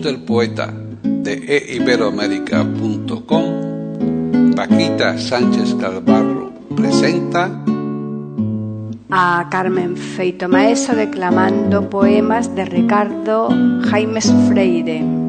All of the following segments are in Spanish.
Del poeta de eiberoamérica.com, Paquita Sánchez Calvarro presenta a Carmen Feito Maeso declamando poemas de Ricardo Jaimes Freire.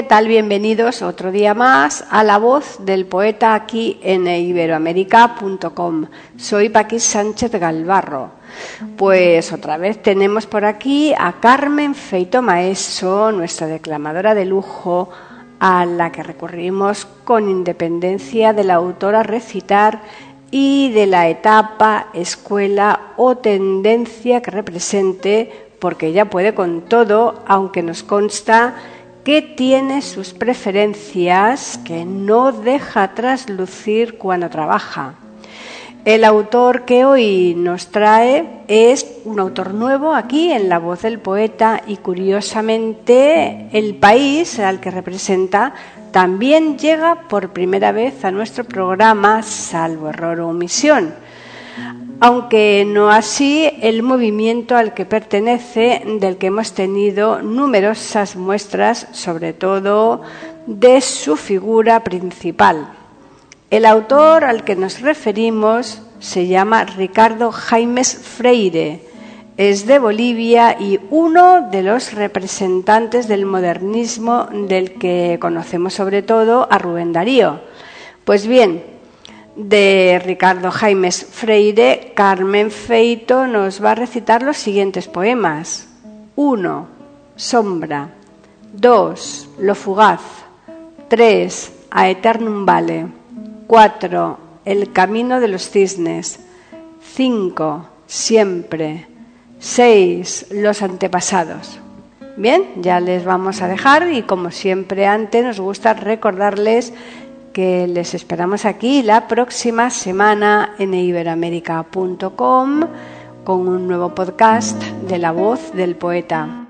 ¿Qué tal? Bienvenidos otro día más a la voz del poeta aquí en iberoamérica.com. Soy Paquis Sánchez Galvarro. Pues otra vez tenemos por aquí a Carmen Feito Maeso, nuestra declamadora de lujo, a la que recurrimos con independencia de la autora recitar y de la etapa, escuela o tendencia que represente, porque ella puede con todo, aunque nos consta que tiene sus preferencias que no deja traslucir cuando trabaja. El autor que hoy nos trae es un autor nuevo aquí en La voz del poeta y curiosamente el país al que representa también llega por primera vez a nuestro programa, salvo error o omisión aunque no así el movimiento al que pertenece, del que hemos tenido numerosas muestras, sobre todo de su figura principal. El autor al que nos referimos se llama Ricardo Jaimes Freire, es de Bolivia y uno de los representantes del modernismo del que conocemos sobre todo a Rubén Darío. Pues bien, de Ricardo Jaimes Freire, Carmen Feito nos va a recitar los siguientes poemas. 1. Sombra. 2. Lo fugaz. 3. A eternum vale. 4. El camino de los cisnes. 5. Siempre. 6. Los antepasados. Bien, ya les vamos a dejar y como siempre antes nos gusta recordarles que les esperamos aquí la próxima semana en iberamérica.com con un nuevo podcast de la voz del poeta.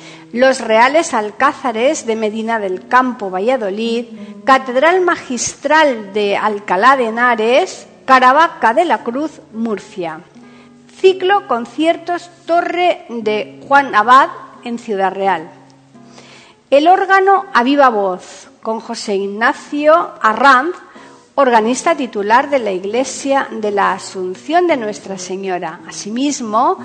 los Reales Alcázares de Medina del Campo, Valladolid, Catedral Magistral de Alcalá de Henares, Caravaca de la Cruz, Murcia. Ciclo Conciertos Torre de Juan Abad en Ciudad Real. El órgano a viva voz con José Ignacio Arranz, organista titular de la Iglesia de la Asunción de Nuestra Señora. Asimismo,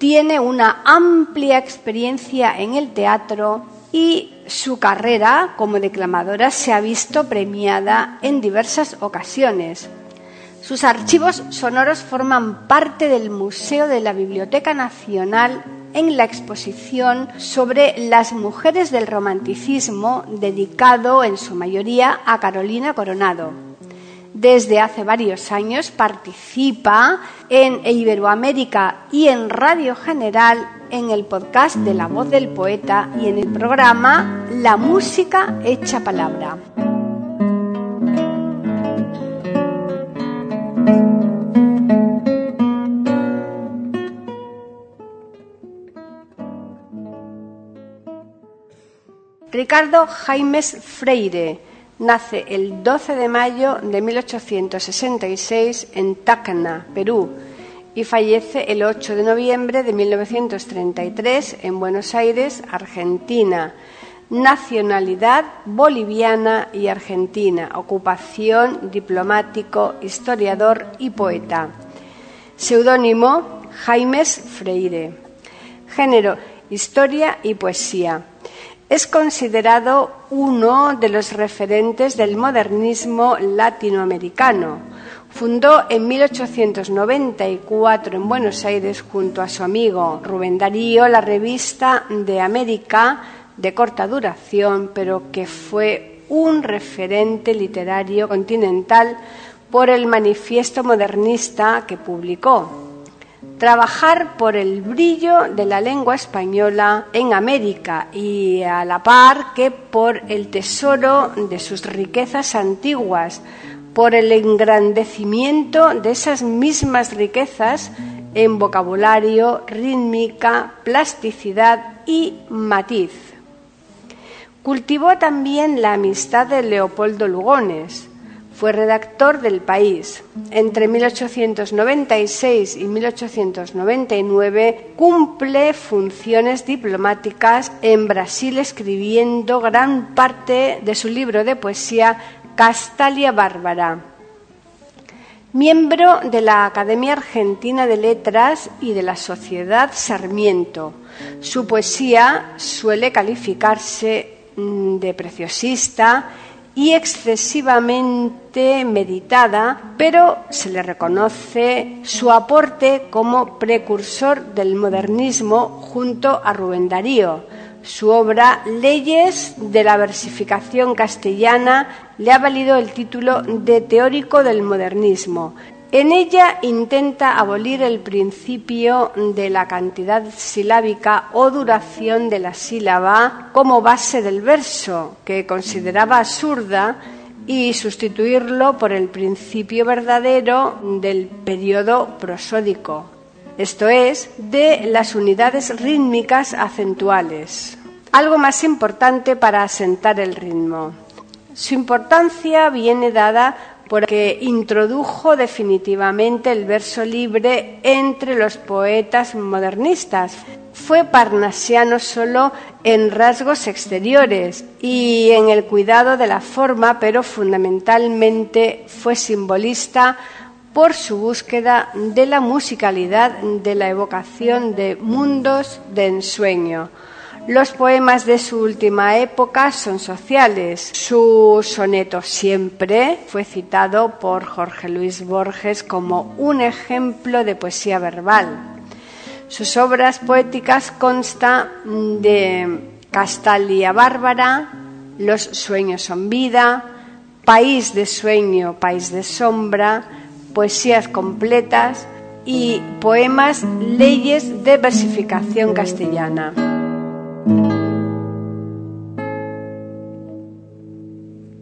tiene una amplia experiencia en el teatro y su carrera como declamadora se ha visto premiada en diversas ocasiones. Sus archivos sonoros forman parte del Museo de la Biblioteca Nacional en la exposición sobre las mujeres del romanticismo dedicado en su mayoría a Carolina Coronado. Desde hace varios años participa en Iberoamérica y en Radio General en el podcast de La Voz del Poeta y en el programa La Música Hecha Palabra. Ricardo Jaimes Freire nace el 12 de mayo de 1866 en Tacna, Perú, y fallece el 8 de noviembre de 1933 en Buenos Aires, Argentina. Nacionalidad boliviana y argentina. Ocupación diplomático, historiador y poeta. Seudónimo Jaimes Freire. Género historia y poesía. Es considerado uno de los referentes del modernismo latinoamericano. Fundó en 1894 en Buenos Aires junto a su amigo Rubén Darío la revista de América de corta duración, pero que fue un referente literario continental por el manifiesto modernista que publicó trabajar por el brillo de la lengua española en América y a la par que por el tesoro de sus riquezas antiguas, por el engrandecimiento de esas mismas riquezas en vocabulario, rítmica, plasticidad y matiz. Cultivó también la amistad de Leopoldo Lugones, fue redactor del País. Entre 1896 y 1899 cumple funciones diplomáticas en Brasil escribiendo gran parte de su libro de poesía Castalia Bárbara. Miembro de la Academia Argentina de Letras y de la Sociedad Sarmiento. Su poesía suele calificarse mm, de preciosista y excesivamente meditada, pero se le reconoce su aporte como precursor del modernismo junto a Rubén Darío. Su obra Leyes de la versificación castellana le ha valido el título de teórico del modernismo. En ella intenta abolir el principio de la cantidad silábica o duración de la sílaba como base del verso, que consideraba absurda, y sustituirlo por el principio verdadero del periodo prosódico, esto es, de las unidades rítmicas acentuales. Algo más importante para asentar el ritmo. Su importancia viene dada porque introdujo definitivamente el verso libre entre los poetas modernistas. Fue parnasiano solo en rasgos exteriores y en el cuidado de la forma, pero fundamentalmente fue simbolista por su búsqueda de la musicalidad, de la evocación de mundos de ensueño. Los poemas de su última época son sociales. Su soneto Siempre fue citado por Jorge Luis Borges como un ejemplo de poesía verbal. Sus obras poéticas constan de Castalia Bárbara, Los sueños son vida, País de sueño, País de sombra, poesías completas y poemas leyes de versificación castellana.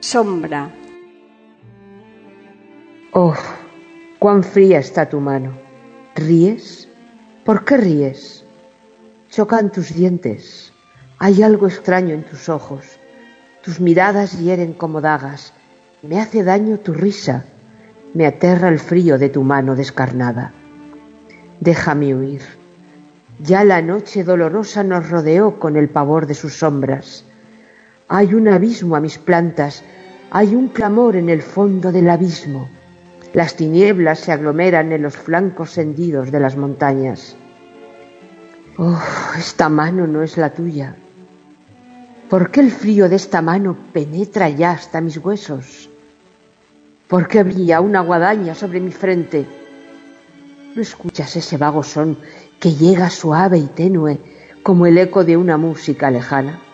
sombra. Oh, cuán fría está tu mano. ¿Ríes? ¿Por qué ríes? Chocan tus dientes. Hay algo extraño en tus ojos. Tus miradas hieren como dagas. Me hace daño tu risa. Me aterra el frío de tu mano descarnada. Déjame huir. Ya la noche dolorosa nos rodeó con el pavor de sus sombras. Hay un abismo a mis plantas hay un clamor en el fondo del abismo. Las tinieblas se aglomeran en los flancos hendidos de las montañas. Oh, esta mano no es la tuya. ¿Por qué el frío de esta mano penetra ya hasta mis huesos? ¿Por qué brilla una guadaña sobre mi frente? ¿No escuchas ese vago son que llega suave y tenue como el eco de una música lejana?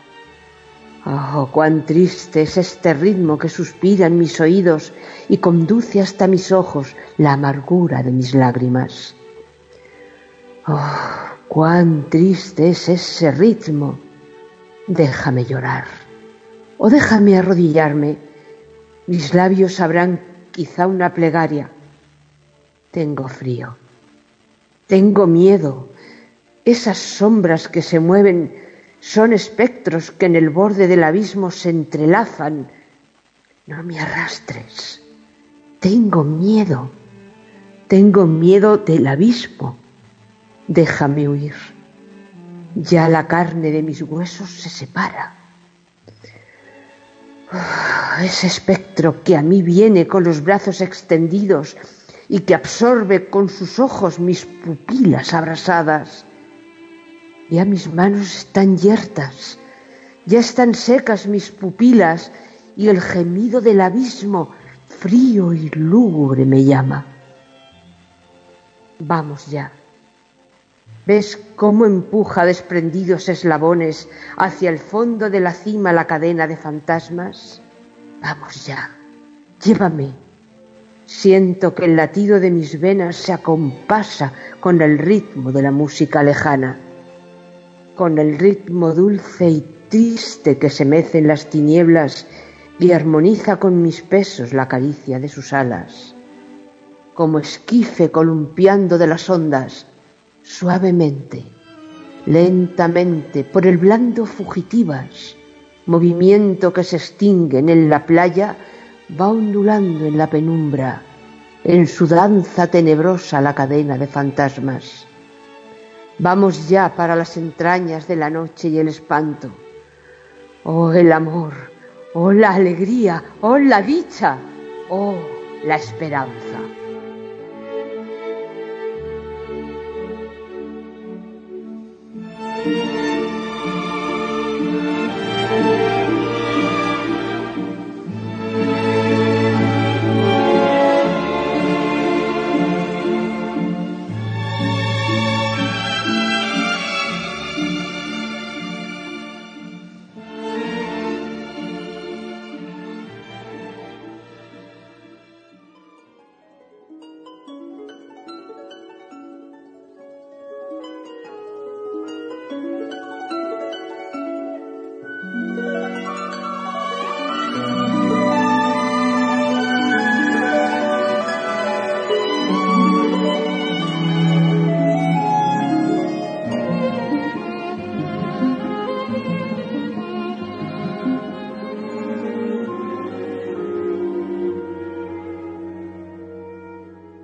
Oh, cuán triste es este ritmo que suspira en mis oídos y conduce hasta mis ojos la amargura de mis lágrimas. Oh, cuán triste es ese ritmo. Déjame llorar o déjame arrodillarme. Mis labios sabrán quizá una plegaria. Tengo frío. Tengo miedo. Esas sombras que se mueven son espectros que en el borde del abismo se entrelazan. No me arrastres. Tengo miedo. Tengo miedo del abismo. Déjame huir. Ya la carne de mis huesos se separa. Ah, ese espectro que a mí viene con los brazos extendidos y que absorbe con sus ojos mis pupilas abrasadas ya mis manos están yertas, ya están secas mis pupilas y el gemido del abismo frío y lúgubre me llama. Vamos ya. ¿Ves cómo empuja desprendidos eslabones hacia el fondo de la cima la cadena de fantasmas? Vamos ya, llévame. Siento que el latido de mis venas se acompasa con el ritmo de la música lejana con el ritmo dulce y triste que se mece en las tinieblas y armoniza con mis pesos la caricia de sus alas, como esquife columpiando de las ondas, suavemente, lentamente, por el blando fugitivas, movimiento que se extingue en la playa, va ondulando en la penumbra, en su danza tenebrosa la cadena de fantasmas. Vamos ya para las entrañas de la noche y el espanto. Oh, el amor, oh, la alegría, oh, la dicha, oh, la esperanza.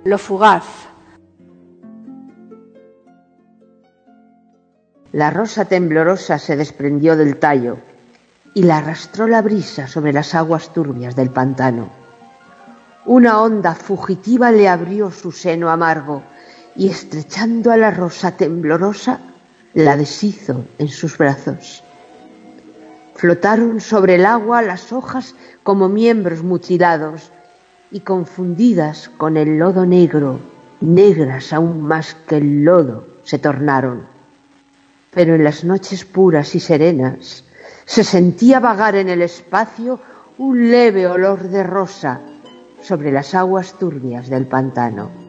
Lo fugaz. La rosa temblorosa se desprendió del tallo y la arrastró la brisa sobre las aguas turbias del pantano. Una onda fugitiva le abrió su seno amargo y estrechando a la rosa temblorosa, la deshizo en sus brazos. Flotaron sobre el agua las hojas como miembros mutilados y confundidas con el lodo negro, negras aún más que el lodo, se tornaron. Pero en las noches puras y serenas se sentía vagar en el espacio un leve olor de rosa sobre las aguas turbias del pantano.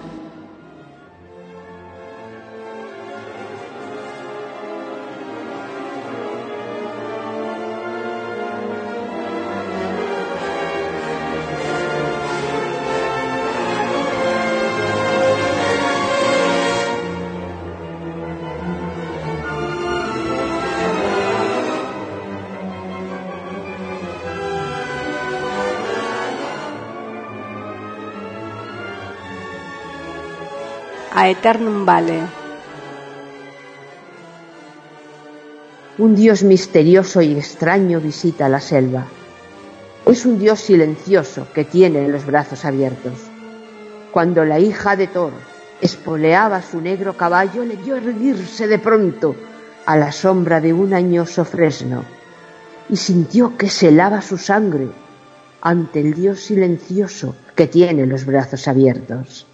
a Vale. Un dios misterioso y extraño visita la selva. Es un dios silencioso que tiene los brazos abiertos. Cuando la hija de Thor espoleaba su negro caballo, le vio erguirse de pronto a la sombra de un añoso fresno y sintió que se lava su sangre ante el dios silencioso que tiene los brazos abiertos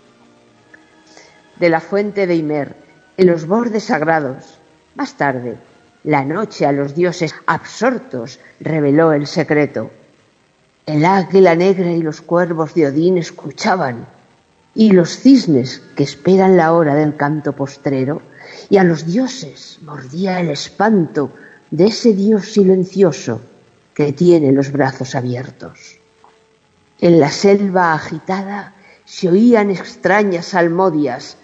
de la fuente de Imer, en los bordes sagrados. Más tarde, la noche a los dioses absortos reveló el secreto. El águila negra y los cuervos de Odín escuchaban, y los cisnes que esperan la hora del canto postrero, y a los dioses mordía el espanto de ese dios silencioso que tiene los brazos abiertos. En la selva agitada se oían extrañas salmodias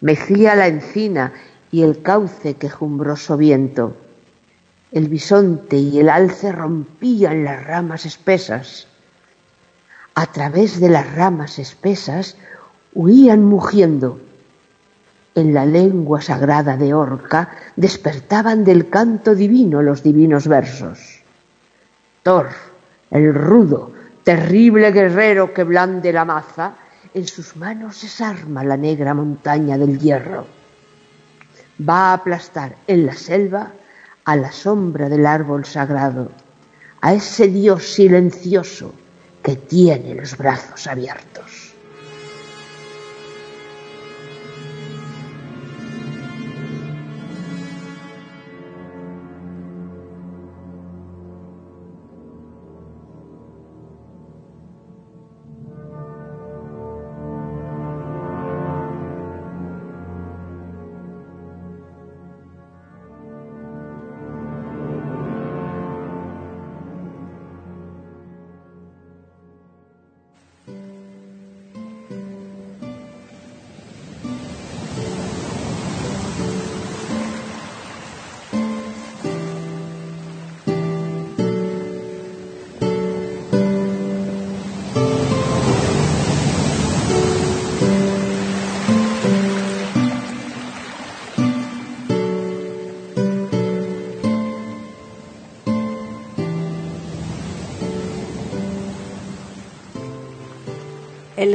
mejía la encina y el cauce quejumbroso viento. El bisonte y el alce rompían las ramas espesas. A través de las ramas espesas huían mugiendo. En la lengua sagrada de Orca despertaban del canto divino los divinos versos. Thor, el rudo, terrible guerrero que blande la maza, en sus manos es arma la negra montaña del hierro. Va a aplastar en la selva a la sombra del árbol sagrado, a ese Dios silencioso que tiene los brazos abiertos.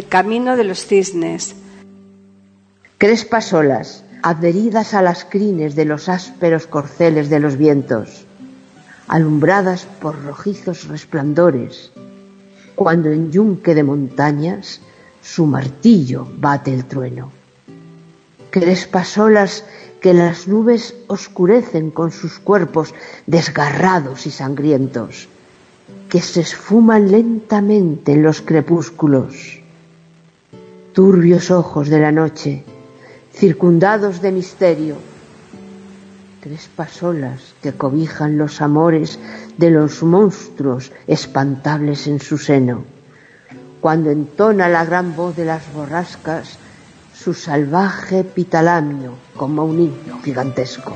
Camino de los cisnes. Crespas olas, adheridas a las crines de los ásperos corceles de los vientos, alumbradas por rojizos resplandores, cuando en yunque de montañas su martillo bate el trueno. Crespas olas que las nubes oscurecen con sus cuerpos desgarrados y sangrientos, que se esfuman lentamente en los crepúsculos. Turbios ojos de la noche, circundados de misterio, crespas olas que cobijan los amores de los monstruos espantables en su seno, cuando entona la gran voz de las borrascas su salvaje pitalamio como un himno gigantesco.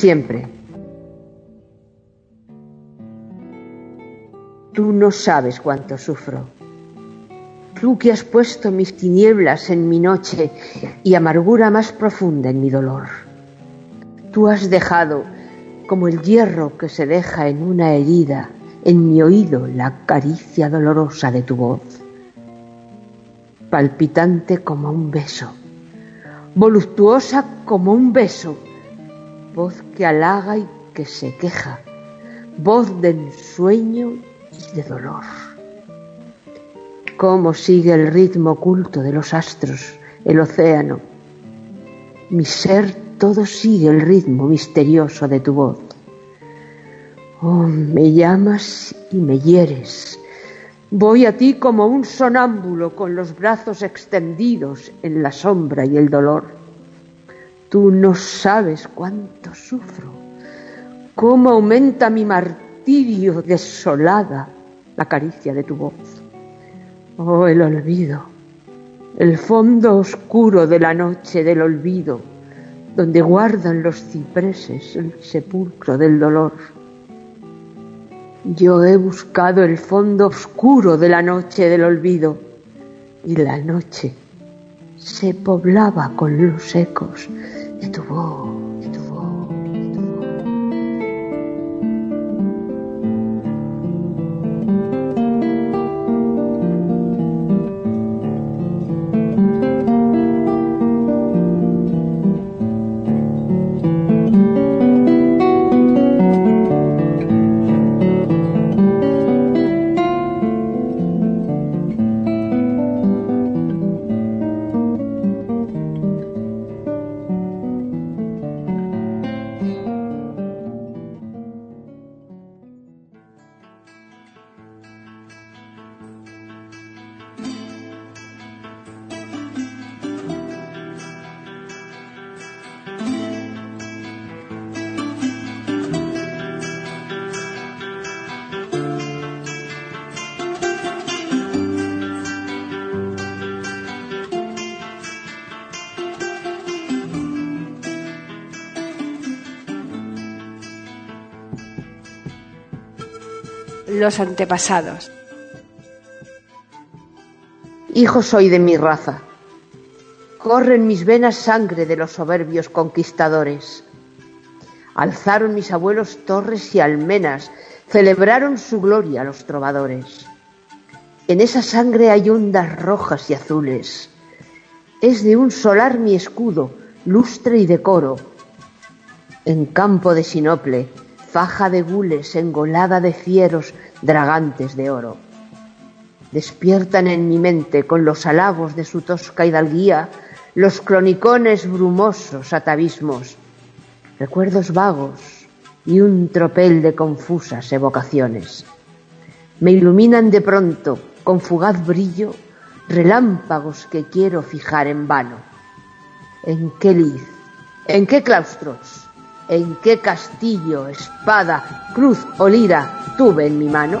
siempre. Tú no sabes cuánto sufro. Tú que has puesto mis tinieblas en mi noche y amargura más profunda en mi dolor. Tú has dejado, como el hierro que se deja en una herida, en mi oído la caricia dolorosa de tu voz, palpitante como un beso, voluptuosa como un beso voz que halaga y que se queja, voz de ensueño y de dolor. Cómo sigue el ritmo oculto de los astros, el océano. Mi ser todo sigue el ritmo misterioso de tu voz. Oh, me llamas y me hieres. Voy a ti como un sonámbulo con los brazos extendidos en la sombra y el dolor. Tú no sabes cuánto sufro, cómo aumenta mi martirio desolada la caricia de tu voz. Oh, el olvido, el fondo oscuro de la noche del olvido, donde guardan los cipreses el sepulcro del dolor. Yo he buscado el fondo oscuro de la noche del olvido y la noche se poblaba con los ecos de tu los antepasados. Hijo soy de mi raza. Corre en mis venas sangre de los soberbios conquistadores. Alzaron mis abuelos torres y almenas, celebraron su gloria los trovadores. En esa sangre hay ondas rojas y azules. Es de un solar mi escudo, lustre y decoro. En campo de sinople, faja de gules engolada de fieros dragantes de oro. Despiertan en mi mente con los halagos de su tosca hidalguía los cronicones brumosos atavismos, recuerdos vagos y un tropel de confusas evocaciones. Me iluminan de pronto, con fugaz brillo, relámpagos que quiero fijar en vano. ¿En qué lid? ¿En qué claustros? ¿En qué castillo, espada, cruz o lira tuve en mi mano?